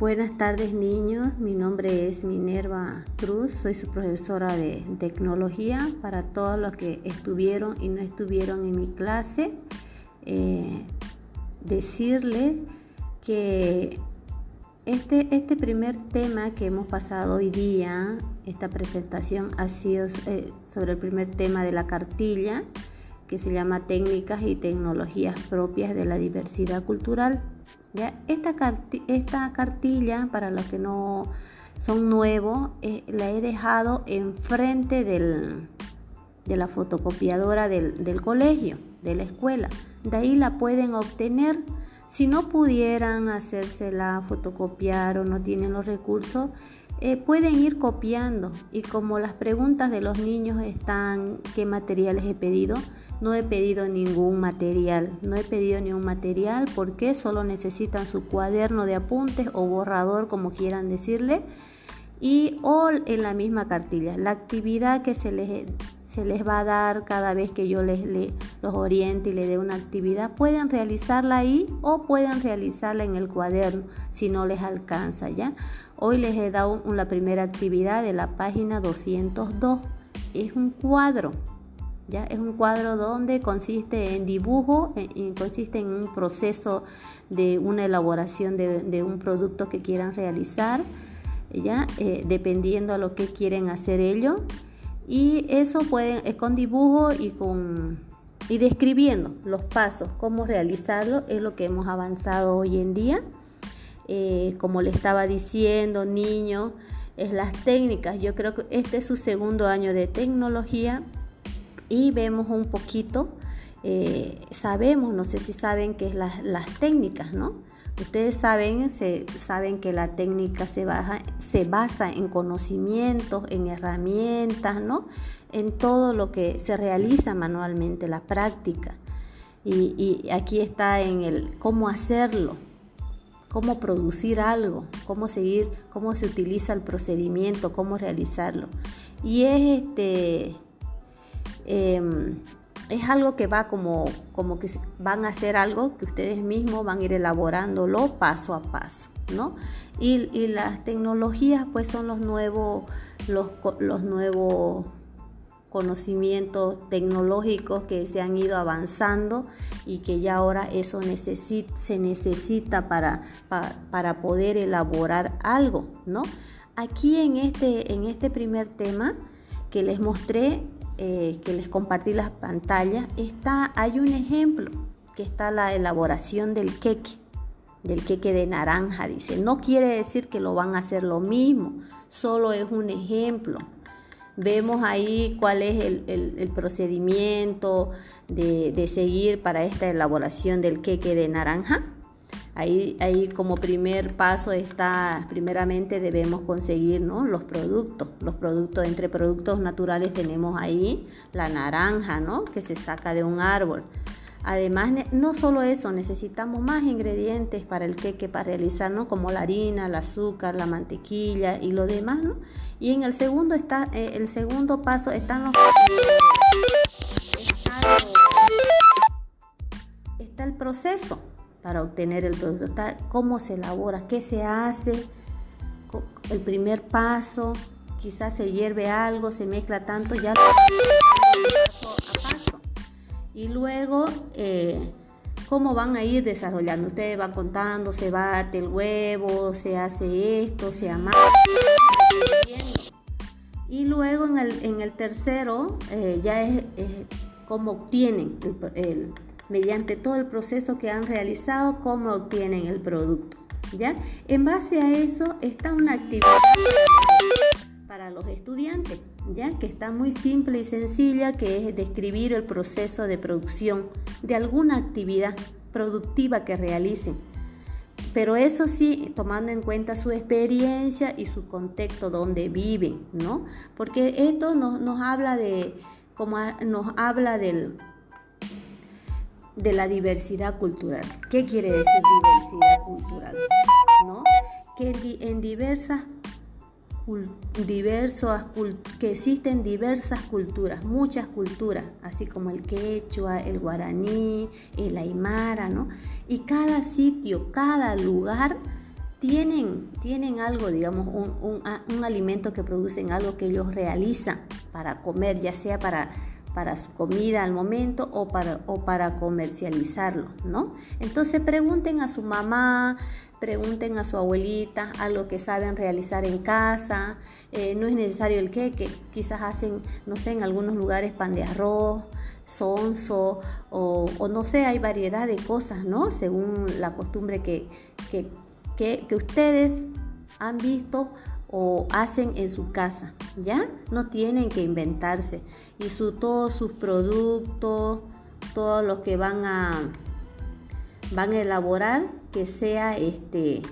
Buenas tardes niños, mi nombre es Minerva Cruz, soy su profesora de tecnología para todos los que estuvieron y no estuvieron en mi clase. Eh, decirles que este, este primer tema que hemos pasado hoy día, esta presentación ha sido eh, sobre el primer tema de la cartilla que se llama Técnicas y Tecnologías propias de la diversidad cultural. Esta, esta cartilla, para los que no son nuevos, eh, la he dejado enfrente del, de la fotocopiadora del, del, colegio, de la escuela. De ahí la pueden obtener. Si no pudieran hacérsela fotocopiar o no tienen los recursos, eh, pueden ir copiando. Y como las preguntas de los niños están, ¿qué materiales he pedido? No he pedido ningún material, no he pedido ningún material porque solo necesitan su cuaderno de apuntes o borrador, como quieran decirle, y o en la misma cartilla. La actividad que se les, se les va a dar cada vez que yo les, los oriente y les dé una actividad, pueden realizarla ahí o pueden realizarla en el cuaderno si no les alcanza, ¿ya? Hoy les he dado la primera actividad de la página 202. Es un cuadro es un cuadro donde consiste en dibujo, y consiste en un proceso de una elaboración de, un producto que quieran realizar, ¿ya? Eh, dependiendo a lo que quieren hacer ellos. Y eso pueden, es con dibujo y con y describiendo los pasos, cómo realizarlo, es lo que hemos avanzado hoy en día. Eh, como le estaba diciendo, niños, es las técnicas. Yo creo que este es su segundo año de tecnología y vemos un poquito, eh, sabemos, no sé si saben qué es las técnicas, ¿no? Ustedes saben, se, saben que la técnica se, se basa en conocimientos, en herramientas, ¿no? En todo lo que se realiza manualmente, la práctica. Y, y aquí está en el cómo hacerlo, cómo producir algo, cómo seguir, cómo se utiliza el procedimiento, cómo realizarlo. Y es este Em, es algo que va como, como que van a hacer algo que ustedes mismos van a ir elaborándolo paso a paso, ¿no? Y, las tecnologías pues son los nuevos, los, los nuevos conocimientos tecnológicos que se han ido avanzando y que ya ahora eso se necesita para, para, para, poder elaborar algo, ¿no? Aquí en este, en este primer tema que les mostré eh, que les compartí las pantallas, está, hay un ejemplo que está la elaboración del queque, del queque de naranja, dice. No quiere decir que lo van a hacer lo mismo, solo es un ejemplo. Vemos ahí cuál es el, procedimiento de, de seguir para esta elaboración del queque de naranja. Ahí, ahí como primer paso está, primeramente debemos conseguir los productos. Los productos, entre productos naturales tenemos ahí la naranja, ¿no? Que se saca de un árbol. Además, no solo eso, necesitamos más ingredientes para el queque, para realizar, Como la harina, el azúcar, la mantequilla y lo demás, ¿no? Y en el segundo, está, eh, el segundo paso están los... está el proceso para obtener el producto. Cómo se elabora, qué se hace, el primer paso, quizás se hierve algo, se mezcla tanto, ya. Y luego, eh, cómo van a ir desarrollando. Usted va contando, se bate el huevo, se hace esto, se amasa. Y luego en el, en el tercero eh, ya es, cómo obtienen el mediante todo el proceso que han realizado, cómo obtienen el producto. ¿ya? En base a eso está una actividad para los estudiantes, ya que está muy simple y sencilla, que es describir el proceso de producción de alguna actividad productiva que realicen. Pero eso sí, tomando en cuenta su experiencia y su contexto donde viven, ¿no? Porque esto nos, nos habla de, como nos habla del, de la diversidad cultural. ¿Qué quiere decir diversidad cultural? ¿No? Que en diversas diversas que existen diversas culturas, muchas culturas, así como el quechua, el guaraní, el aymara, ¿no? Y cada sitio, cada lugar tienen, tienen algo, digamos, un, un, alimento que producen, algo que ellos realizan para comer, ya sea para, para su comida al momento o para, o para comercializarlo, ¿no? Entonces pregunten a su mamá, pregunten a su abuelita algo que saben realizar en casa, eh, no es necesario el queque, quizás hacen, no sé, en algunos lugares pan de arroz, sonso o, o no sé, hay variedad de cosas, ¿no? Según la costumbre que, que, que, que ustedes han visto o hacen en su casa, ¿ya? No tienen que inventarse. Y su, todos sus productos, todo lo que van a, van a elaborar, que sea este,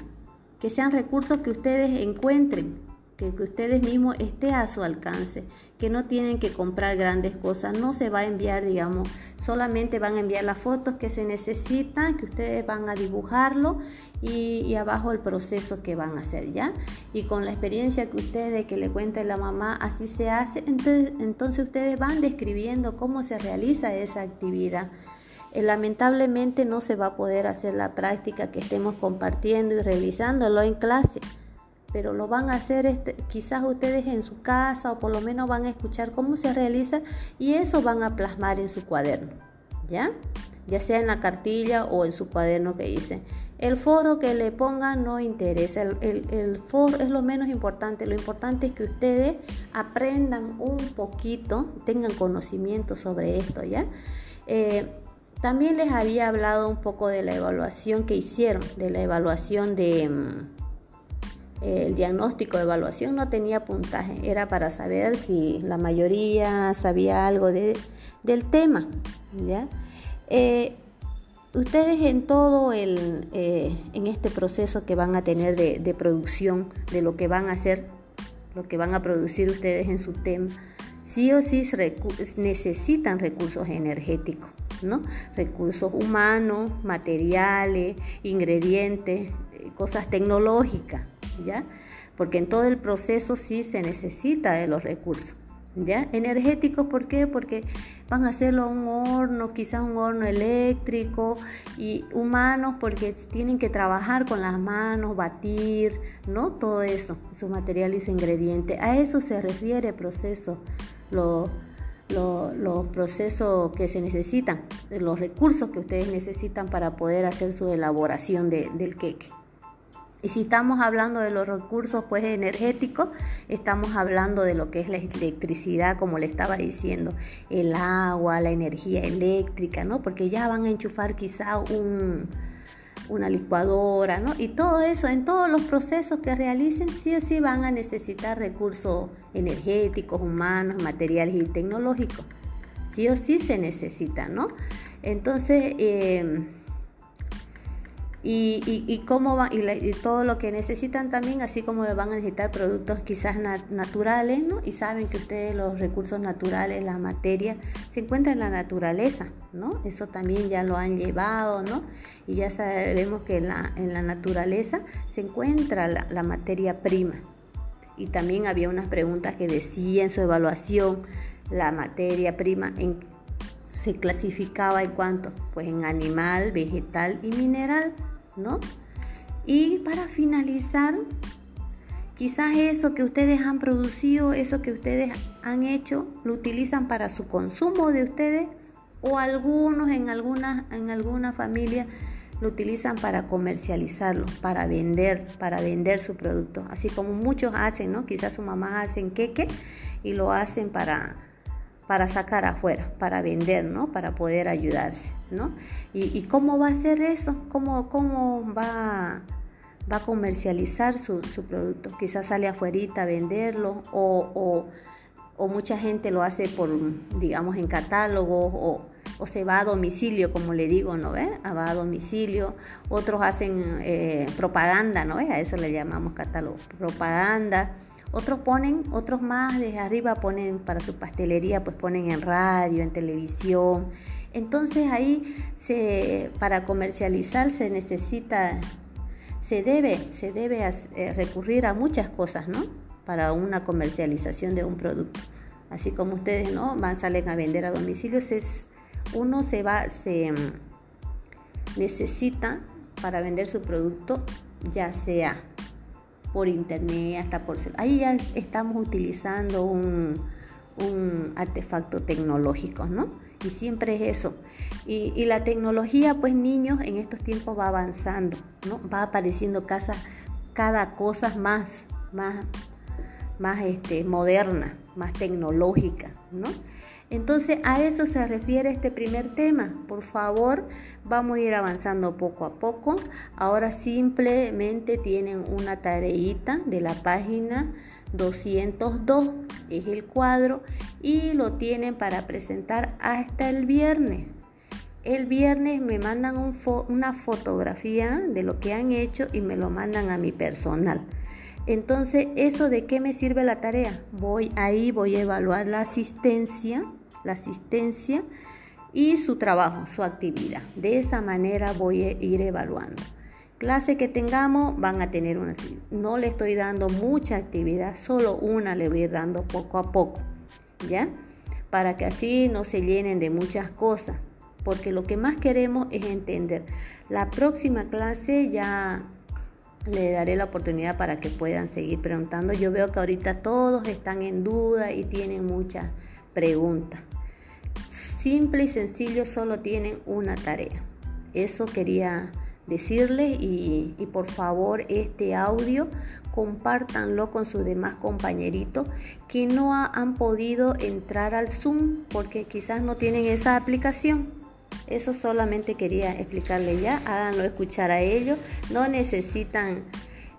que sean recursos que ustedes encuentren, que, ustedes mismos esté a su alcance, que no tienen que comprar grandes cosas, no se va a enviar, digamos, solamente van a enviar las fotos que se necesitan, que ustedes van a dibujarlo y, abajo el proceso que van a hacer, ¿ya? Y con la experiencia que ustedes, que le cuenta la mamá, así se hace, entonces, entonces ustedes van describiendo cómo se realiza esa actividad. Eh, lamentablemente no se va a poder hacer la práctica que estemos compartiendo y realizándolo en clase pero lo van a hacer este, quizás ustedes en su casa o por lo menos van a escuchar cómo se realiza y eso van a plasmar en su cuaderno, ¿ya? Ya sea en la cartilla o en su cuaderno que dice. El foro que le pongan no interesa, el, foro es lo menos importante, lo importante es que ustedes aprendan un poquito, tengan conocimiento sobre esto, ¿ya? Eh, también les había hablado un poco de la evaluación que hicieron, de la evaluación de mm, el diagnóstico de evaluación no tenía puntaje, era para saber si la mayoría sabía algo de, del tema. ¿ya? Eh, ustedes en todo el, eh, en este proceso que van a tener de, producción, de lo que van a hacer, lo que van a producir ustedes en su tema, sí o sí necesitan recursos energéticos, ¿no? Recursos humanos, materiales, ingredientes, eh, cosas tecnológicas. Porque en todo el proceso sí se necesita de los recursos, ¿ya? Energéticos, ¿por qué? Porque van a hacerlo a un horno, quizás un horno eléctrico, y humanos porque tienen que trabajar con las manos, batir, ¿no? Todo eso, esos materiales e ingredientes. A eso se refiere proceso, los procesos que se necesitan, los recursos que ustedes necesitan para poder hacer su elaboración del queque. Y si estamos hablando de los recursos pues energéticos, estamos hablando de lo que es la electricidad, como le estaba diciendo, el agua, la energía eléctrica, ¿no? Porque ya van a enchufar quizá un, una licuadora, ¿no? Y todo eso, en todos los procesos que realicen, sí o sí van a necesitar recursos energéticos, humanos, materiales y tecnológicos. Sí o sí se necesita, ¿no? Entonces, eh, y, cómo va, y, todo lo que necesitan también, así como van a necesitar productos quizás naturales, ¿no? Y saben que ustedes los recursos naturales, la materia, se encuentran en la naturaleza, ¿no? Eso también ya lo han llevado, ¿no? Y ya sabemos que en la, en la naturaleza se encuentra la, materia prima. Y también había unas preguntas que decían en su evaluación la materia prima en, se clasificaba en cuanto, pues en animal, vegetal y mineral. Y para finalizar, quizás eso que ustedes han producido, eso que ustedes han hecho, lo utilizan para su consumo de ustedes o algunos en alguna, en alguna familia lo utilizan para comercializarlo, para vender, para vender su producto, así como muchos hacen, ¿no? Quizás su mamá hacen queque y lo hacen para para sacar afuera, para vender, ¿no? Para poder ayudarse, ¿no? ¿Y, cómo va a ser eso? ¿Cómo, cómo va, va a comercializar su, producto? Quizás sale afuera a venderlo o, mucha gente lo hace por, digamos, en catálogo o, se va a domicilio, como le digo, ¿no ve? Ah, va a domicilio. Otros hacen eh, propaganda, ¿no ve? A eso le llamamos catálogo, propaganda otros ponen, otros más desde arriba ponen para su pastelería, pues ponen en radio, en televisión. Entonces ahí se, para comercializar se necesita, se debe, se debe eh, recurrir a muchas cosas, ¿no? Para una comercialización de un producto. Así como ustedes, ¿no? Van, salen a vender a domicilios, es, uno se va, se mm, necesita para vender su producto ya sea por internet, hasta por... Ahí ya estamos utilizando un, un artefacto tecnológico, ¿no? Y siempre es eso. Y, la tecnología, pues niños, en estos tiempos va avanzando, ¿no? Va apareciendo casa, cada cosa más, más, más este, moderna, más tecnológica, ¿no? Entonces a eso se refiere este primer tema. Por favor, vamos a ir avanzando poco a poco. Ahora simplemente tienen una tareita de la página 202, es el cuadro, y lo tienen para presentar hasta el viernes. El viernes me mandan una fotografía de lo que han hecho y me lo mandan a mi personal. Entonces, ¿eso de qué me sirve la tarea? Voy ahí, voy a evaluar la asistencia, la asistencia y su trabajo, su actividad. De esa manera voy a ir evaluando. Clase que tengamos van a tener una No le estoy dando mucha actividad, solo una le voy a ir dando poco a poco, ¿ya? Para que así no se llenen de muchas cosas, porque lo que más queremos es entender. La próxima clase ya le daré la oportunidad para que puedan seguir preguntando. Yo veo que ahorita todos están en duda y tienen muchas preguntas. Simple y sencillo, solo tienen una tarea. Eso quería decirles y, por favor este audio compártanlo con sus demás compañeritos que no han podido entrar al Zoom porque quizás no tienen esa aplicación. Eso solamente quería explicarle ya, háganlo escuchar a ellos, no necesitan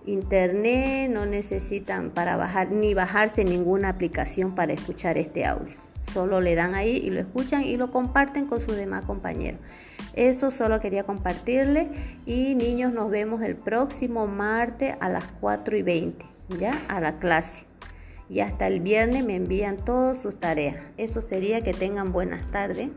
internet, no necesitan para bajar ni bajarse ninguna aplicación para escuchar este audio. Solo le dan ahí y lo escuchan y lo comparten con sus demás compañeros. Eso solo quería compartirle y niños nos vemos el próximo martes a las 4 y 20, ya a la clase. Y hasta el viernes me envían todas sus tareas. Eso sería que tengan buenas tardes.